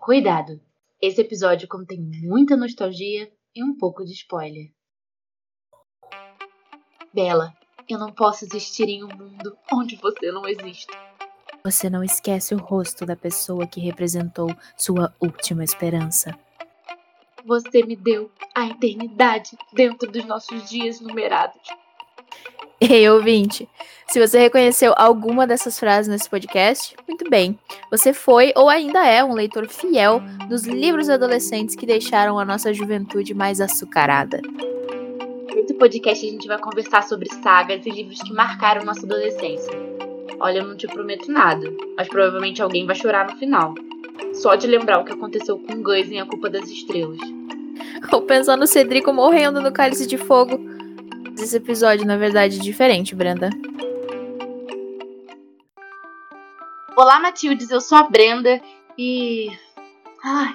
Cuidado! Esse episódio contém muita nostalgia e um pouco de spoiler. Bela, eu não posso existir em um mundo onde você não existe. Você não esquece o rosto da pessoa que representou sua última esperança. Você me deu a eternidade dentro dos nossos dias numerados. Ei, ouvinte, se você reconheceu alguma dessas frases nesse podcast, muito bem. Você foi ou ainda é um leitor fiel dos livros adolescentes que deixaram a nossa juventude mais açucarada. Nesse podcast a gente vai conversar sobre sagas e livros que marcaram nossa adolescência. Olha, eu não te prometo nada, mas provavelmente alguém vai chorar no final. Só de lembrar o que aconteceu com Gus em A Culpa das Estrelas. Ou pensar no Cedrico morrendo no cálice de fogo. Esse episódio, na verdade, é diferente, Brenda. Olá, Matildes, eu sou a Brenda e. Ai,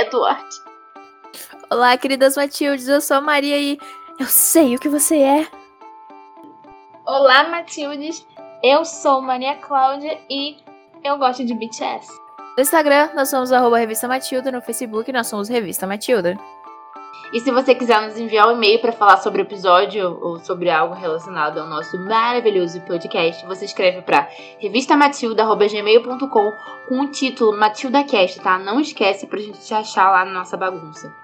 Edward. Olá, queridas Matildes, eu sou a Maria e eu sei o que você é. Olá, Matildes, eu sou Maria Cláudia e eu gosto de BTS. No Instagram, nós somos arroba Revista Matilda, no Facebook, nós somos Revista Matilda. E se você quiser nos enviar um e-mail para falar sobre o episódio ou sobre algo relacionado ao nosso maravilhoso podcast, você escreve para revistamatilda.gmail.com com o título MatildaCast, tá? Não esquece pra gente te achar lá na nossa bagunça.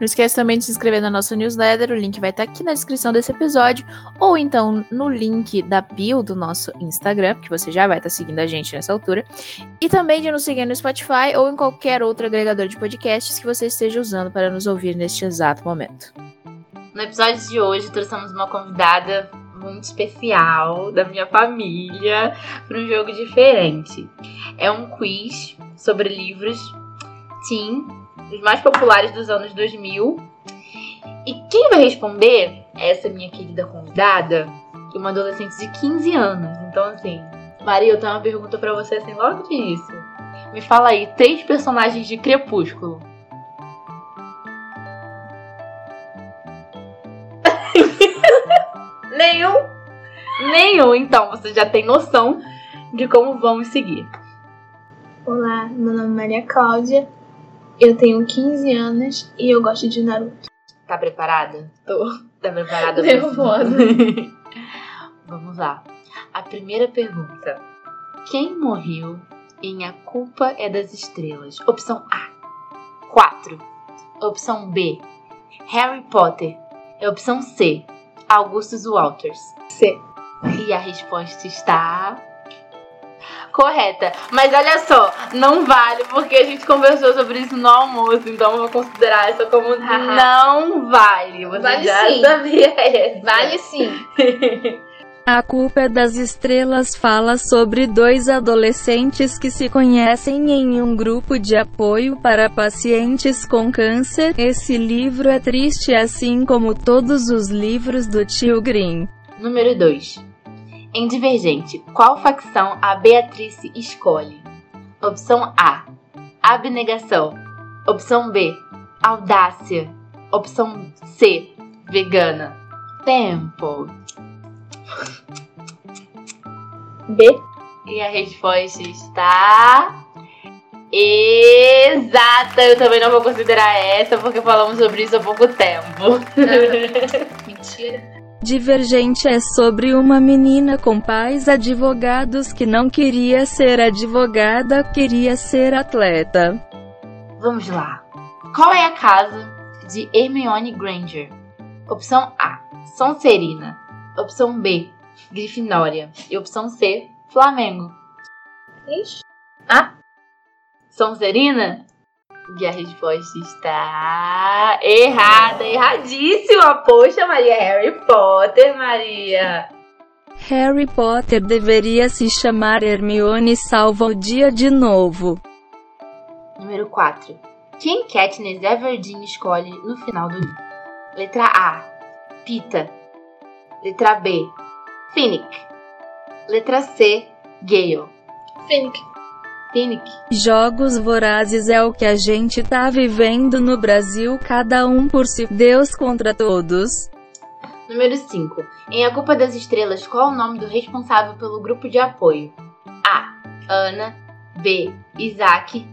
Não esquece também de se inscrever na nossa newsletter, o link vai estar aqui na descrição desse episódio, ou então no link da bio do nosso Instagram, que você já vai estar seguindo a gente nessa altura, e também de nos seguir no Spotify ou em qualquer outro agregador de podcasts que você esteja usando para nos ouvir neste exato momento. No episódio de hoje, trouxemos uma convidada muito especial da minha família para um jogo diferente. É um quiz sobre livros teen os mais populares dos anos 2000. E quem vai responder é essa minha querida convidada, que é uma adolescente de 15 anos. Então, assim, Maria, eu tenho uma pergunta para você assim logo de início. Me fala aí, três personagens de Crepúsculo. Nenhum? Nenhum. Então, você já tem noção de como vamos seguir. Olá, meu nome é Maria Cláudia eu tenho 15 anos e eu gosto de Naruto. Tá preparada? Tô. Tá preparada? Nervosa. Vamos lá. A primeira pergunta. Quem morreu em A Culpa é das Estrelas? Opção A. 4. Opção B. Harry Potter. É opção C. Augustus Walters. C. E a resposta está correta. Mas olha só, não vale, porque a gente conversou sobre isso no almoço, então eu vou considerar isso como não vale. Você vale já sim. sabia essa. Vale sim. A Culpa é das Estrelas fala sobre dois adolescentes que se conhecem em um grupo de apoio para pacientes com câncer. Esse livro é triste assim como todos os livros do tio Green. Número 2. Em Divergente, qual facção a Beatrice escolhe? Opção A: Abnegação. Opção B: Audácia. Opção C: Vegana. Tempo. B. E a resposta está. Exata! Eu também não vou considerar essa porque falamos sobre isso há pouco tempo. Mentira. Divergente é sobre uma menina com pais advogados que não queria ser advogada, queria ser atleta. Vamos lá. Qual é a casa de Hermione Granger? Opção A: Sonserina. Opção B: Grifinória. E opção C: Flamengo. Ixi. A. Sonserina? E a resposta está errada, erradíssima. Poxa, Maria, Harry Potter, Maria. Harry Potter deveria se chamar Hermione Salva o Dia de novo. Número 4. Quem Katniss Everdeen escolhe no final do livro? Letra A. Pita. Letra B. Finnick. Letra C. Gale. Finnick. Jogos vorazes é o que a gente tá vivendo no Brasil, cada um por si, Deus contra todos. Número 5. Em A Culpa das Estrelas, qual é o nome do responsável pelo grupo de apoio? A. Ana. B. Isaac.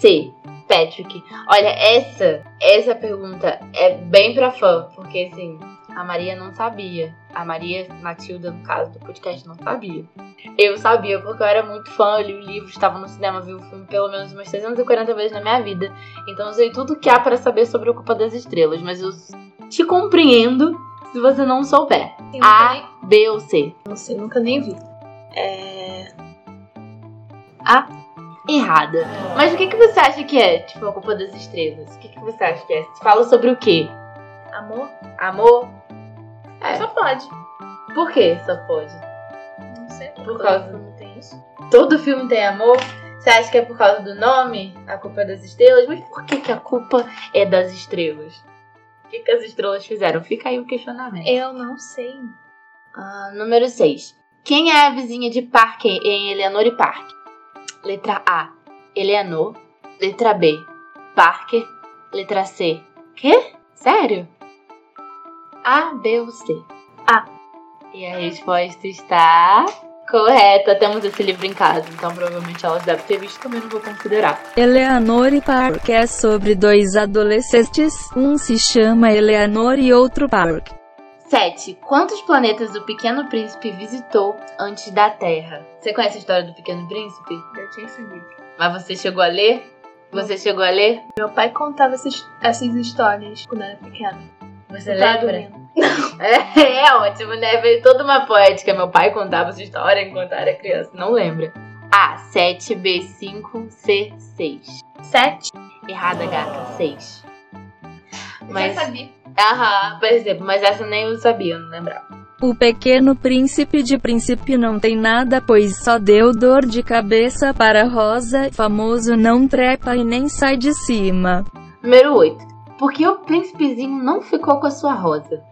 C. Patrick. Olha, essa, essa pergunta é bem pra fã, porque assim, a Maria não sabia. A Maria Matilda, no caso do podcast, não sabia. Eu sabia, porque eu era muito fã, eu li o livro, estava no cinema, vi o filme pelo menos umas 340 vezes na minha vida. Então eu sei tudo que há para saber sobre o Culpa das Estrelas, mas eu te compreendo se você não souber. Sim, A, B ou C. Não sei, nunca nem vi. É. Errada. Mas o que, que você acha que é, tipo, a Culpa das Estrelas? O que, que você acha que é? Fala sobre o quê? Amor? Amor? É. Só pode. Por que só pode? Não sei. Por causa- Não tem isso. Todo filme tem amor? Você acha que é por causa do nome? A culpa é das estrelas? Mas por que, que a culpa é das estrelas? O que, que as estrelas fizeram? Fica aí o questionamento. Eu não sei. Ah, número 6. Quem é a vizinha de Parker em Eleanor e Park? Letra A. Eleanor. Letra B. Parker. Letra C. Quê? Sério? A, B ou C? A. E a resposta está correta. Temos esse livro em casa, então provavelmente elas devem ter visto, também não vou considerar. Eleanor e Park é sobre dois adolescentes, um se chama Eleanor e outro Park. 7. Quantos planetas o Pequeno Príncipe visitou antes da Terra? Você conhece a história do Pequeno Príncipe? Eu tinha esse livro. Mas você chegou a ler? Você chegou a ler? Meu pai contava essas, essas histórias quando eu era pequena. Você Tá lembra? dormindo. É, é ótimo, né? Veio toda uma poética. Meu pai contava essa história enquanto era criança. Não lembra. A, 7, B, 5, C, 6. Sete? Errada, gata, 6. Mas, Já sabia. aham, por exemplo, mas essa nem eu sabia, eu não lembrava. O pequeno príncipe de príncipe não tem nada, pois só deu dor de cabeça para Rosa, famoso não trepa e nem sai de cima. Número 8. Por que o príncipezinho não ficou com a sua rosa?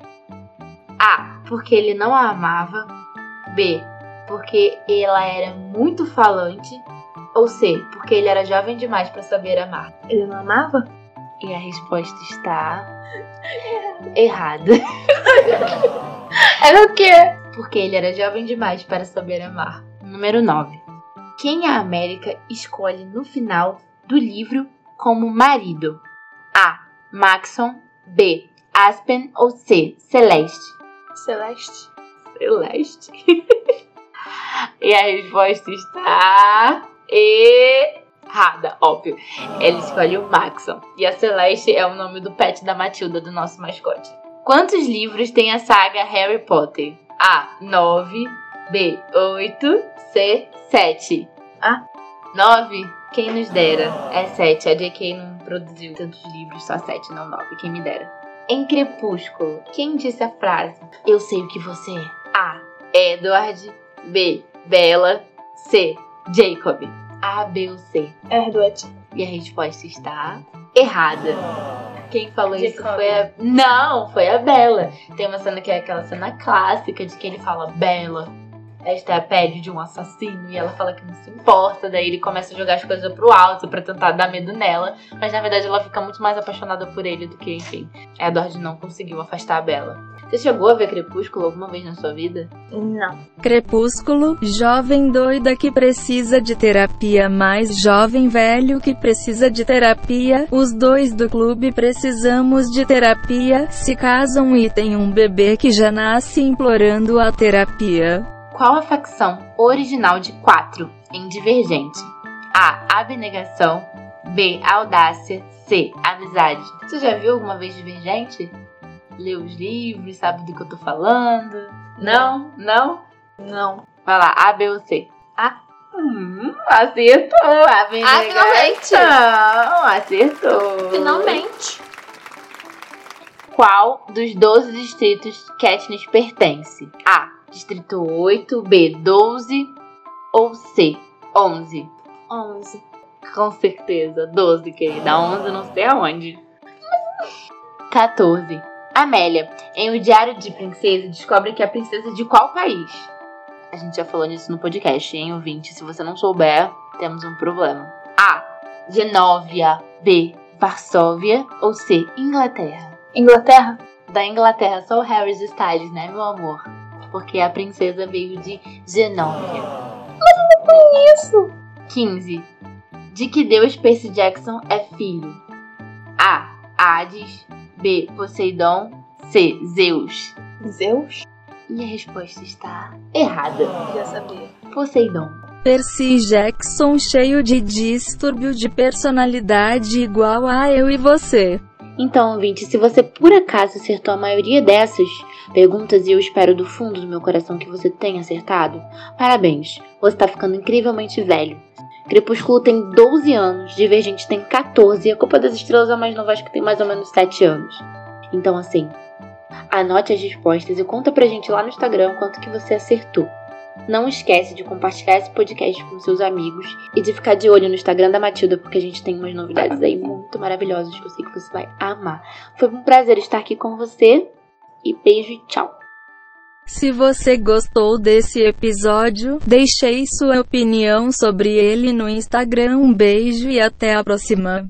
A. Porque ele não a amava. B. Porque ela era muito falante. Ou C. Porque ele era jovem demais para saber amar. Ele não amava? E a resposta está errada. Era o quê? Porque ele era jovem demais para saber amar. Número 9. Quem a América escolhe no final do livro como marido? Maxon. B. Aspen ou C. Celeste? Celeste. Celeste. e a resposta está errada, óbvio. Ele escolhe o Maxon. E a Celeste é o nome do pet da Matilda, do nosso mascote. Quantos livros tem a saga Harry Potter? A. 9. B. 8. C. 7. A. 9? Quem nos dera? É 7. A JK não produziu tantos livros, só 7, não 9. Quem me dera. Em Crepúsculo, quem disse a frase? Eu sei o que você é. A. Edward. B. Bella. C. Jacob. A, B ou C? Edward. E a resposta está errada. Quem falou isso Jacob. foi a. Não, foi a Bella. Tem uma cena que é aquela cena clássica de que ele fala Bella. Esta é a pele de um assassino. E ela fala que não se importa. Daí ele começa a jogar as coisas pro alto pra tentar dar medo nela. Mas na verdade ela fica muito mais apaixonada por ele do que, enfim. Edward não conseguiu afastar a Bella. Você chegou a ver Crepúsculo alguma vez na sua vida? Não. Crepúsculo, jovem doida que precisa de terapia, mais jovem velho que precisa de terapia. Os dois do clube precisamos de terapia. Se casam e têm um bebê que já nasce implorando a terapia. Qual a facção original de quatro em Divergente? A. Abnegação. B. Audácia. C. Amizade. Você já viu alguma vez Divergente? Leu os livros, sabe do que eu tô falando? Não? Não? Não. Vai lá, A, B ou C? A. Hum, acertou. Abnegação. acertou. Finalmente. Qual dos 12 distritos Katniss pertence? A. Distrito 8, B. 12 ou C. 11? Onze. Com certeza, 12, querida. 11 não sei aonde. 14. Amélia, em O Diário de Princesa, descobre que é a princesa de qual país? A gente já falou nisso no podcast, hein, ouvinte? Se você não souber, temos um problema. A. Genóvia. B. Varsóvia. Ou C. Inglaterra. Inglaterra? Da Inglaterra, só o Harry Styles, né, meu amor? Porque a princesa veio de Genóvia. Isso. 15. De que deus Percy Jackson é filho? A. Hades. B. Poseidon. C. Zeus. Zeus? E a resposta está errada. Já sabia. Poseidon. Percy Jackson cheio de distúrbio de personalidade igual a eu e você. Então, ouvinte, se você por acaso acertou a maioria dessas perguntas e eu espero do fundo do meu coração que você tenha acertado, parabéns, você tá ficando incrivelmente velho. Crepúsculo tem 12 anos, Divergente tem 14 e a Copa das Estrelas é a mais nova, acho que tem mais ou menos 7 anos. Então, assim, anote as respostas e conta pra gente lá no Instagram quanto que você acertou. Não esquece de compartilhar esse podcast com seus amigos e de ficar de olho no Instagram da Matilda, porque a gente tem umas novidades aí muito maravilhosas que eu sei que você vai amar. Foi um prazer estar aqui com você e beijo e tchau. Se você gostou desse episódio, deixei sua opinião sobre ele no Instagram. Um beijo e até a próxima.